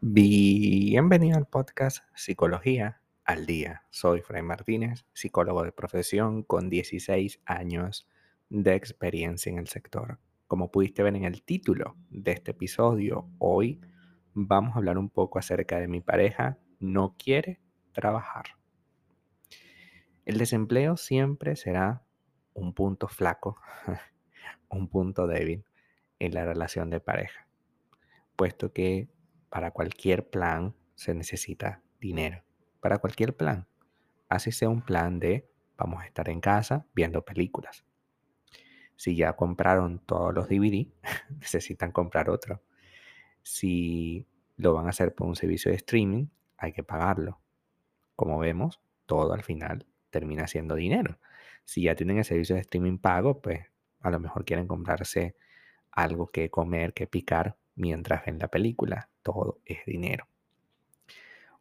Bienvenido al podcast Psicología al Día. Soy Fray Martínez, psicólogo de profesión con 16 años de experiencia en el sector. Como pudiste ver en el título de este episodio, hoy vamos a hablar un poco acerca de mi pareja no quiere trabajar. El desempleo siempre será un punto flaco, un punto débil en la relación de pareja, puesto que para cualquier plan se necesita dinero. Para cualquier plan. Así sea un plan de vamos a estar en casa viendo películas. Si ya compraron todos los DVD, necesitan comprar otro. Si lo van a hacer por un servicio de streaming, hay que pagarlo. Como vemos, todo al final termina siendo dinero. Si ya tienen el servicio de streaming pago, pues a lo mejor quieren comprarse algo que comer, que picar mientras ven la película todo es dinero.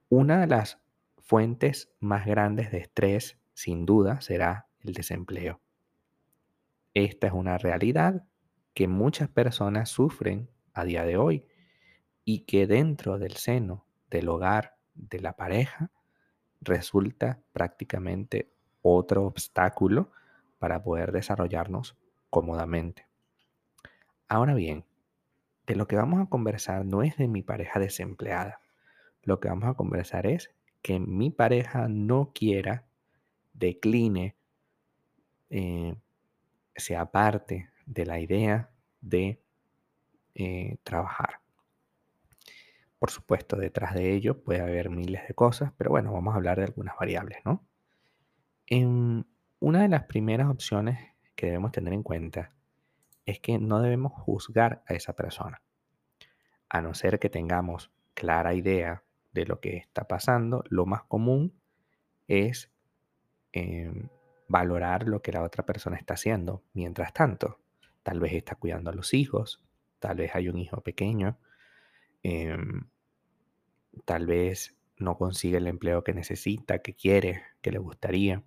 Una de las fuentes más grandes de estrés, sin duda, será el desempleo. Esta es una realidad que muchas personas sufren a día de hoy y que dentro del seno del hogar de la pareja resulta prácticamente otro obstáculo para poder desarrollarnos cómodamente. Ahora bien, de lo que vamos a conversar no es de mi pareja desempleada. Lo que vamos a conversar es que mi pareja no quiera, decline, eh, sea parte de la idea de eh, trabajar. Por supuesto, detrás de ello puede haber miles de cosas, pero bueno, vamos a hablar de algunas variables, ¿no? Una de las primeras opciones que debemos tener en cuenta es que no debemos juzgar a esa persona. A no ser que tengamos clara idea de lo que está pasando, lo más común es em, valorar lo que la otra persona está haciendo. Mientras tanto, tal vez está cuidando a los hijos, tal vez hay un hijo pequeño, em, tal vez no consigue el empleo que necesita, que quiere, que le gustaría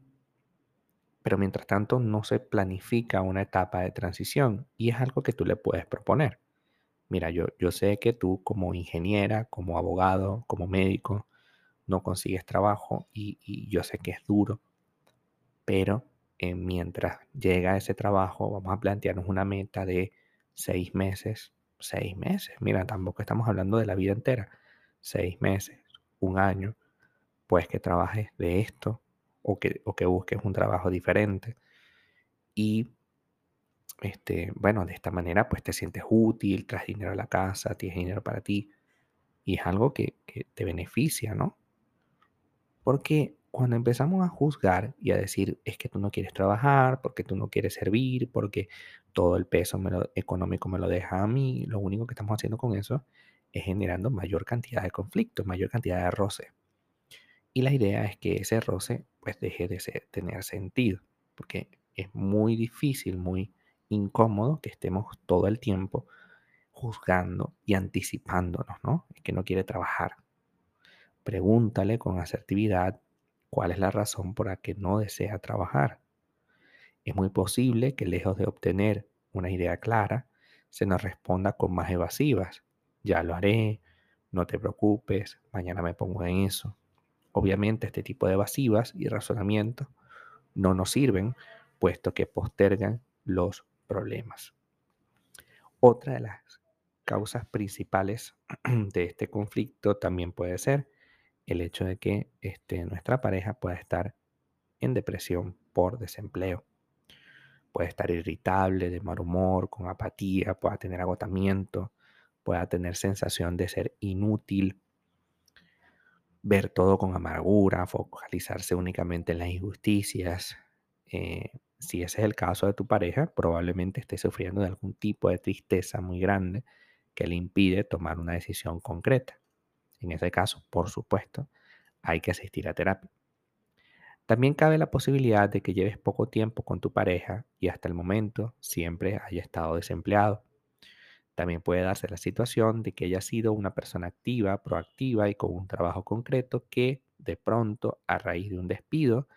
pero mientras tanto no se planifica una etapa de transición y es algo que tú le puedes proponer. Mira, yo, yo sé que tú como ingeniera, como abogado, como médico, no consigues trabajo y, yo sé que es duro, pero eh, mientras llega ese trabajo vamos a plantearnos una meta de seis meses, seis meses, mira, tampoco estamos hablando de la vida entera, seis meses, un año, pues que trabajes de esto o que, o que busques un trabajo diferente. Y este, bueno, de esta manera pues te sientes útil, traes dinero a la casa, tienes dinero para ti. Y es algo que, que te beneficia, ¿no? Porque cuando empezamos a juzgar y a decir es que tú no quieres trabajar, porque tú no quieres servir, porque todo el peso económico me lo deja a mí, lo único que estamos haciendo con eso es generando mayor cantidad de conflictos, mayor cantidad de roce. Y la idea es que ese roce pues deje de tener sentido, porque es muy difícil, muy incómodo que estemos todo el tiempo juzgando y anticipándonos, ¿no? Es que no quiere trabajar. Pregúntale con asertividad cuál es la razón por la que no desea trabajar. Es muy posible que lejos de obtener una idea clara, se nos responda con más evasivas. Ya lo haré, no te preocupes, mañana me pongo en eso. Obviamente este tipo de evasivas y razonamientos no nos sirven, puesto que postergan los problemas. Otra de las causas principales de este conflicto también puede ser el hecho de que este, nuestra pareja pueda estar en depresión por desempleo. Puede estar irritable, de mal humor, con apatía, pueda tener agotamiento, pueda tener sensación de ser inútil, ver todo con amargura, focalizarse únicamente en las injusticias. Eh, si ese es el caso de tu pareja, probablemente esté sufriendo de algún tipo de tristeza muy grande que le impide tomar una decisión concreta. En ese caso, por supuesto, hay que asistir a terapia. También cabe la posibilidad de que lleves poco tiempo con tu pareja y hasta el momento siempre haya estado desempleado. También puede darse la situación de que haya sido una persona activa, proactiva y con un trabajo concreto que de pronto, a raíz de un despido,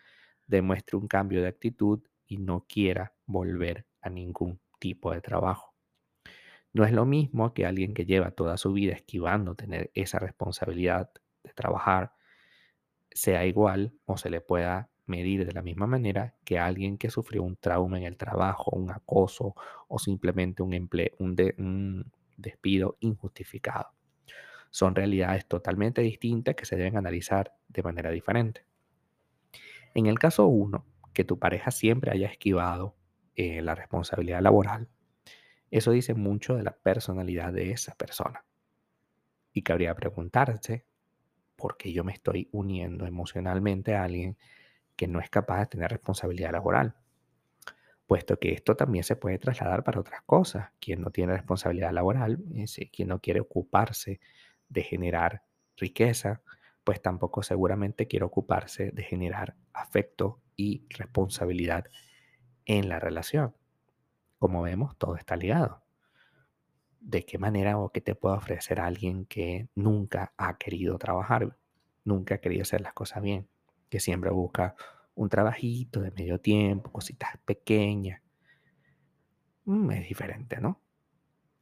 demuestre un cambio de actitud y no quiera volver a ningún tipo de trabajo. No es lo mismo que alguien que lleva toda su vida esquivando tener esa responsabilidad de trabajar sea igual o se le pueda medir de la misma manera que alguien que sufrió un trauma en el trabajo, un acoso o simplemente un, un despido injustificado. Son realidades totalmente distintas que se deben analizar de manera diferente. En el caso 1, que tu pareja siempre haya esquivado eh, la responsabilidad laboral, eso dice mucho de la personalidad de esa persona. Y cabría preguntarse por qué yo me estoy uniendo emocionalmente a alguien que no es capaz de tener responsabilidad laboral. Puesto que esto también se puede trasladar para otras cosas. Quien no tiene responsabilidad laboral, quien no quiere ocuparse de generar riqueza, pues tampoco seguramente quiere ocuparse de generar afecto y responsabilidad en la relación. Como vemos, todo está ligado. ¿De qué manera o qué te puede ofrecer alguien que nunca ha querido trabajar, nunca ha querido hacer las cosas bien, que siempre busca un trabajito de medio tiempo, cositas pequeñas? Mm, es diferente, ¿no?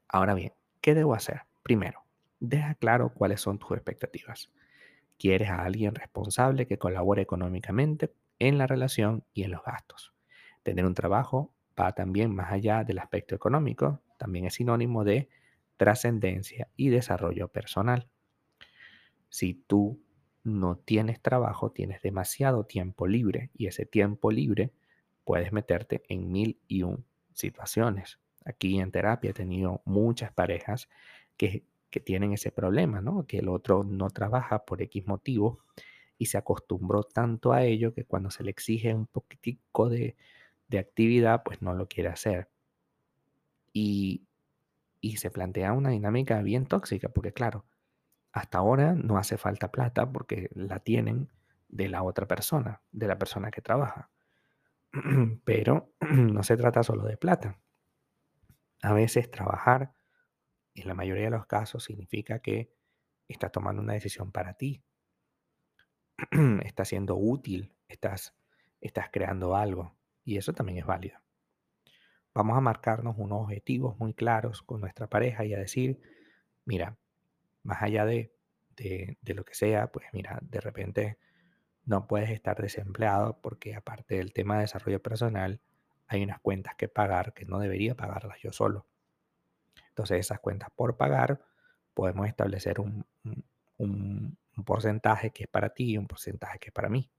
Ahora bien, ¿qué debo hacer? Primero, deja claro cuáles son tus expectativas. Quieres a alguien responsable que colabore económicamente en la relación y en los gastos. Tener un trabajo va también más allá del aspecto económico, también es sinónimo de trascendencia y desarrollo personal. Si tú no tienes trabajo, tienes demasiado tiempo libre y ese tiempo libre puedes meterte en mil y un situaciones. Aquí en terapia he tenido muchas parejas que que tienen ese problema, ¿no? Que el otro no trabaja por X motivo y se acostumbró tanto a ello que cuando se le exige un poquitico de, actividad, pues no lo quiere hacer. Y, y se plantea una dinámica bien tóxica, porque claro, hasta ahora no hace falta plata porque la tienen de la otra persona, de la persona que trabaja. Pero no se trata solo de plata. A veces trabajar en la mayoría de los casos significa que estás tomando una decisión para ti. estás siendo útil, estás, estás creando algo y eso también es válido. Vamos a marcarnos unos objetivos muy claros con nuestra pareja y a decir, mira, más allá de, de, lo que sea, pues mira, de repente no puedes estar desempleado porque aparte del tema de desarrollo personal, hay unas cuentas que pagar que no debería pagarlas yo solo. Entonces esas cuentas por pagar, podemos establecer un, porcentaje que es para ti y un porcentaje que es para mí.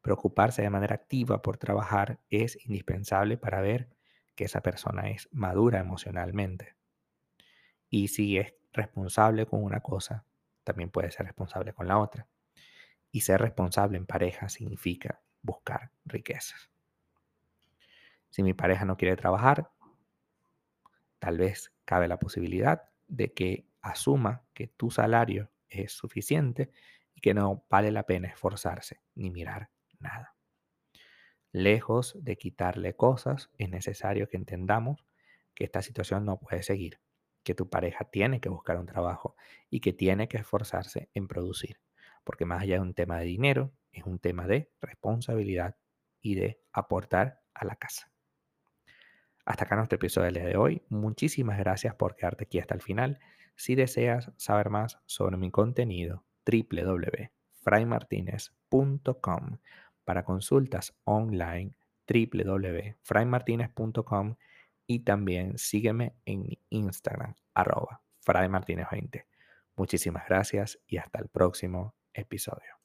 Preocuparse de manera activa por trabajar es indispensable para ver que esa persona es madura emocionalmente. Y si es responsable con una cosa, también puede ser responsable con la otra. Y ser responsable en pareja significa buscar riquezas. Si mi pareja no quiere trabajar, tal vez cabe la posibilidad de que asuma que tu salario es suficiente y que no vale la pena esforzarse ni mirar nada. Lejos de quitarle cosas, es necesario que entendamos que esta situación no puede seguir, que tu pareja tiene que buscar un trabajo y que tiene que esforzarse en producir, porque más allá de un tema de dinero, es un tema de responsabilidad y de aportar a la casa. Hasta acá nuestro episodio de hoy. Muchísimas gracias por quedarte aquí hasta el final. Si deseas saber más sobre mi contenido, www.fraymartinez.com. Para consultas online, www.fraymartinez.com. Y también sígueme en mi Instagram, arroba fraymartinez20. Muchísimas gracias y hasta el próximo episodio.